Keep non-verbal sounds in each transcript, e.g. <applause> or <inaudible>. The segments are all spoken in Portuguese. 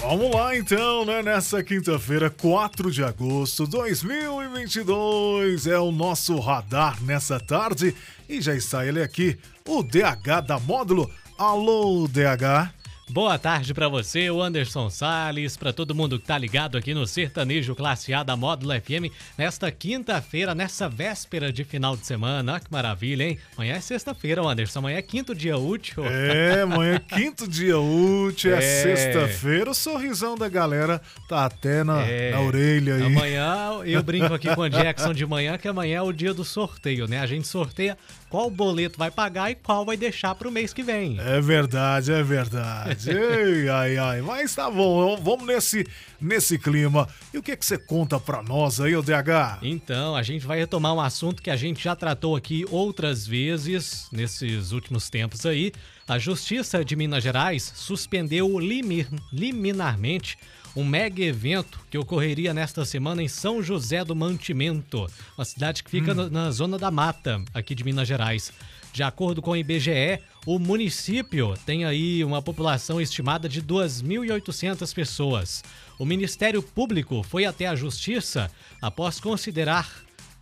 Vamos lá então, né? Nessa quinta-feira, 4 de agosto de 2022, é o nosso radar nessa tarde e já está ele aqui, o DH da Módulo. Alô, DH. Boa tarde para você, o Anderson Sales, para todo mundo que tá ligado aqui no Sertanejo Classe A da Módulo FM, nesta quinta-feira, nessa véspera de final de semana. Olha que maravilha, hein? Amanhã é sexta-feira, Anderson. Amanhã é quinto dia útil. É, amanhã é quinto dia útil, é, <laughs> é sexta-feira. O sorrisão da galera tá até na, é. na orelha aí. Amanhã, <laughs> eu brinco aqui com o Jackson de manhã, que amanhã é o dia do sorteio, né? A gente sorteia qual boleto vai pagar e qual vai deixar pro mês que vem. É verdade, é verdade. <laughs> Ei, ai, ai. Mas tá bom, vamos nesse, nesse clima. E o que, que você conta pra nós aí, o DH? Então, a gente vai retomar um assunto que a gente já tratou aqui outras vezes nesses últimos tempos aí. A Justiça de Minas Gerais suspendeu liminarmente um mega evento que ocorreria nesta semana em São José do Mantimento, uma cidade que fica hum. na zona da mata, aqui de Minas Gerais. De acordo com o IBGE, o município tem aí uma população estimada de 2.800 pessoas. O Ministério Público foi até a Justiça após considerar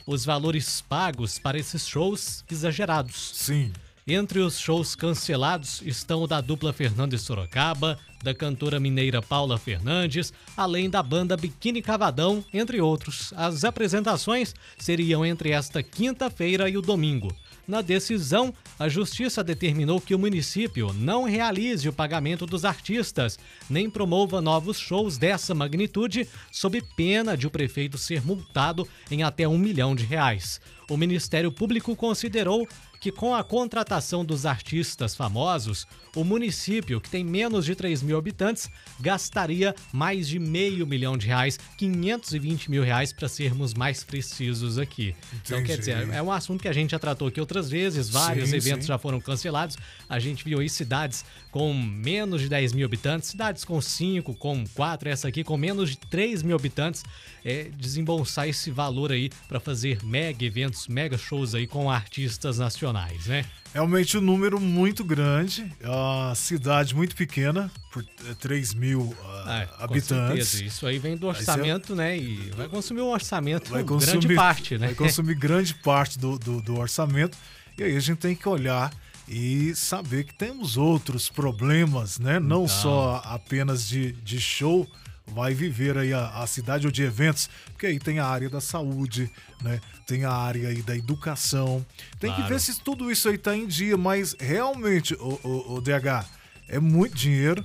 os valores pagos para esses shows exagerados. Sim. Entre os shows cancelados estão o da dupla Fernando e Sorocaba, da cantora mineira Paula Fernandes, além da banda Biquíni Cavadão, entre outros. As apresentações seriam entre esta quinta-feira e o domingo. Na decisão, a Justiça determinou que o município não realize o pagamento dos artistas, nem promova novos shows dessa magnitude, sob pena de o prefeito ser multado em até um milhão de reais. O Ministério Público considerou que com a contratação dos artistas famosos, o município, que tem menos de 3 mil habitantes, gastaria mais de meio milhão de reais, 520 mil reais para sermos mais precisos aqui. Entendi. Então, quer dizer, é um assunto que a gente já tratou aqui outras vezes, vários sim, eventos sim. já foram cancelados. A gente viu aí cidades com menos de 10 mil habitantes, cidades com 5, com 4, essa aqui com menos de 3 mil habitantes, é, desembolsar esse valor aí para fazer mega eventos, mega shows aí com artistas nacionais, né? Realmente um número muito grande, a cidade muito pequena, por 3 eh, mil uh, ah, habitantes. Isso aí vem do orçamento, né? E vai consumir o orçamento vai consumir, grande parte, né? Vai consumir grande parte do, do, do orçamento. E aí a gente tem que olhar e saber que temos outros problemas, né? Não então... só apenas de, de show, vai viver aí a, a, cidade ou de eventos, porque aí tem a área da saúde, né? Tem a área aí da educação. Tem claro. que ver se tudo isso aí tá em dia, mas realmente, o, o, o DH, é muito dinheiro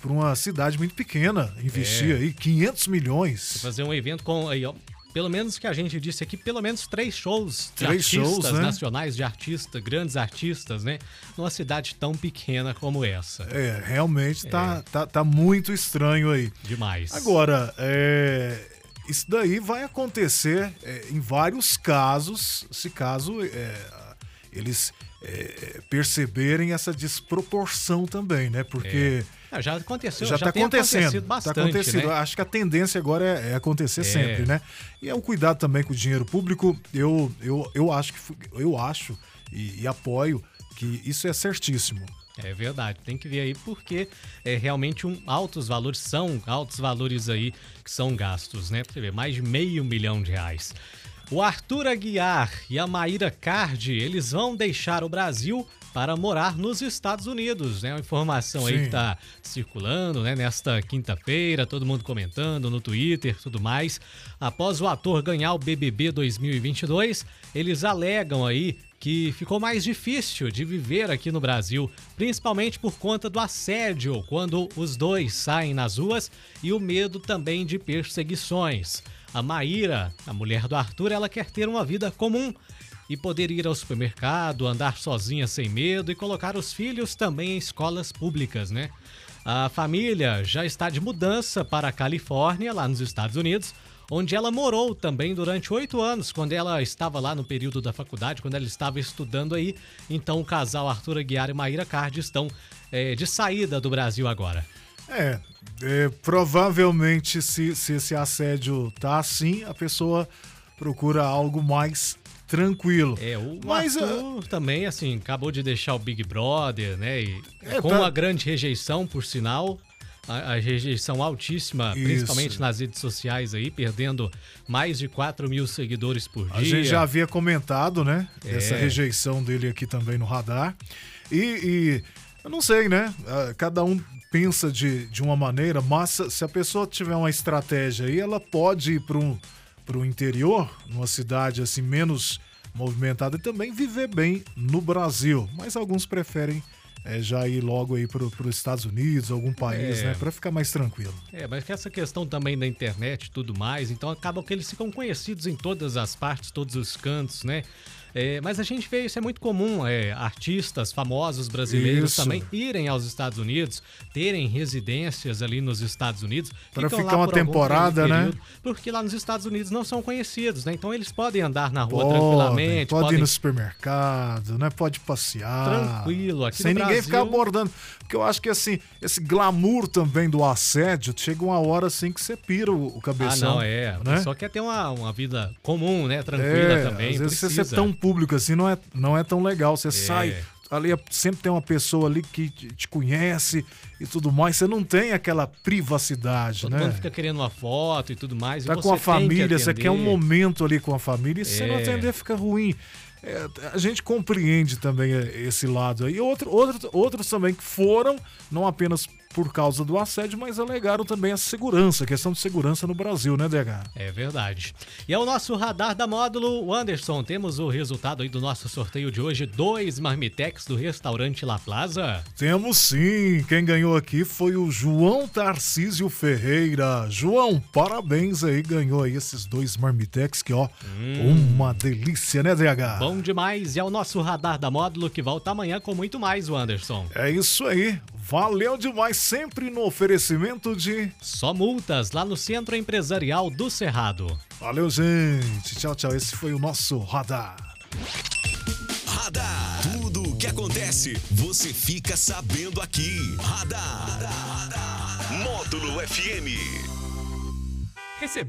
para uma cidade muito pequena investir é. aí 500 milhões. Fazer um evento com aí, ó, pelo menos que a gente disse aqui, pelo menos três shows de três artistas shows, né? nacionais, de artistas, grandes artistas, né? Numa cidade tão pequena como essa. É, realmente tá, é. tá, tá muito estranho aí. Demais. Agora, é, isso daí vai acontecer é, em vários casos, se caso é, eles é, perceberem essa desproporção também, né? Porque é. Já aconteceu, já, está acontecendo, bastante. Tá acontecido. Né? Acho que a tendência agora é, é acontecer é. sempre, né? E é um cuidado também com o dinheiro público. Eu, eu, eu acho que eu acho e, e apoio que isso é certíssimo. É verdade, tem que ver aí porque é realmente um altos valores são altos valores aí que são gastos, né? Você vê, mais de meio milhão de reais. O Arthur Aguiar e a Maíra Cardi, eles vão deixar o Brasil para morar nos Estados Unidos, né? Uma informação Sim. aí que tá circulando, né? Nesta quinta-feira, todo mundo comentando no Twitter, tudo mais. Após o ator ganhar o BBB 2022, eles alegam aí que ficou mais difícil de viver aqui no Brasil, principalmente por conta do assédio quando os dois saem nas ruas e o medo também de perseguições. A Maíra, a mulher do Arthur, ela quer ter uma vida comum e poder ir ao supermercado, andar sozinha sem medo e colocar os filhos também em escolas públicas, né? A família já está de mudança para a Califórnia, lá nos Estados Unidos, onde ela morou também durante oito anos, quando ela estava lá no período da faculdade, quando ela estava estudando aí. Então o casal Arthur Aguiar e Maíra Card estão é, de saída do Brasil agora. É, é provavelmente se, se esse assédio tá assim, a pessoa procura algo mais tranquilo. É, o Mas, Arthur uh... também, assim, acabou de deixar o Big Brother, né? E é, com tá... uma grande rejeição, por sinal. A, a rejeição altíssima, Isso. principalmente nas redes sociais aí, perdendo mais de 4 mil seguidores por dia. A gente já havia comentado, né? É. Essa rejeição dele aqui também no radar. E, e eu não sei, né? Ah, cada um pensa de, de uma maneira, mas se a pessoa tiver uma estratégia aí, ela pode ir para um o interior, numa cidade assim menos movimentada, e também viver bem no Brasil. Mas alguns preferem é, já ir logo aí para os Estados Unidos, algum país, é. né? Para ficar mais tranquilo. É, mas essa questão também da internet e tudo mais, então acaba que eles ficam conhecidos em todas as partes, todos os cantos, né? É, mas a gente vê isso é muito comum, é, artistas famosos brasileiros isso. também irem aos Estados Unidos, terem residências ali nos Estados Unidos. Para ficar uma temporada, né? período, né? Porque lá nos Estados Unidos não são conhecidos, né? Então eles podem andar na rua tranquilamente. Pode podem ir no supermercado, né? Pode passear. Tranquilo, aqui Sem ninguém Brasil... ficar abordando. Porque eu acho que assim, esse glamour também do assédio, chega uma hora assim que você pira o, o cabeção. Ah, não, é. Né? Só quer ter uma, uma vida comum, né? Tranquila é, também. Às vezes precisa. você é tão público assim, não é, não é tão legal. Você é. sai, ali é, sempre tem uma pessoa ali que te conhece e tudo mais. Você não tem aquela privacidade, Todo né? Mundo fica querendo uma foto e tudo mais. Tá com a família, você quer um momento ali com a família e se é. você não atender fica ruim. É, a gente compreende também esse lado aí. Outro, outro, outros também que foram, não apenas por causa do assédio, mas alegaram também a segurança, a questão de segurança no Brasil, né, DH? É verdade. E é o nosso radar da módulo, Anderson. Temos o resultado aí do nosso sorteio de hoje: dois marmitex do restaurante La Plaza. Temos sim. Quem ganhou aqui foi o João Tarcísio Ferreira. João, parabéns aí, ganhou aí esses dois marmitex que, ó, hum. uma delícia, né, DH? Bom demais. E é o nosso radar da módulo que volta amanhã com muito mais, o Anderson. É isso aí. Valeu demais, sempre no oferecimento de. Só multas lá no Centro Empresarial do Cerrado. Valeu, gente. Tchau, tchau. Esse foi o nosso radar. Radar. Tudo o que acontece, você fica sabendo aqui. Radar. radar. Módulo FM. Receber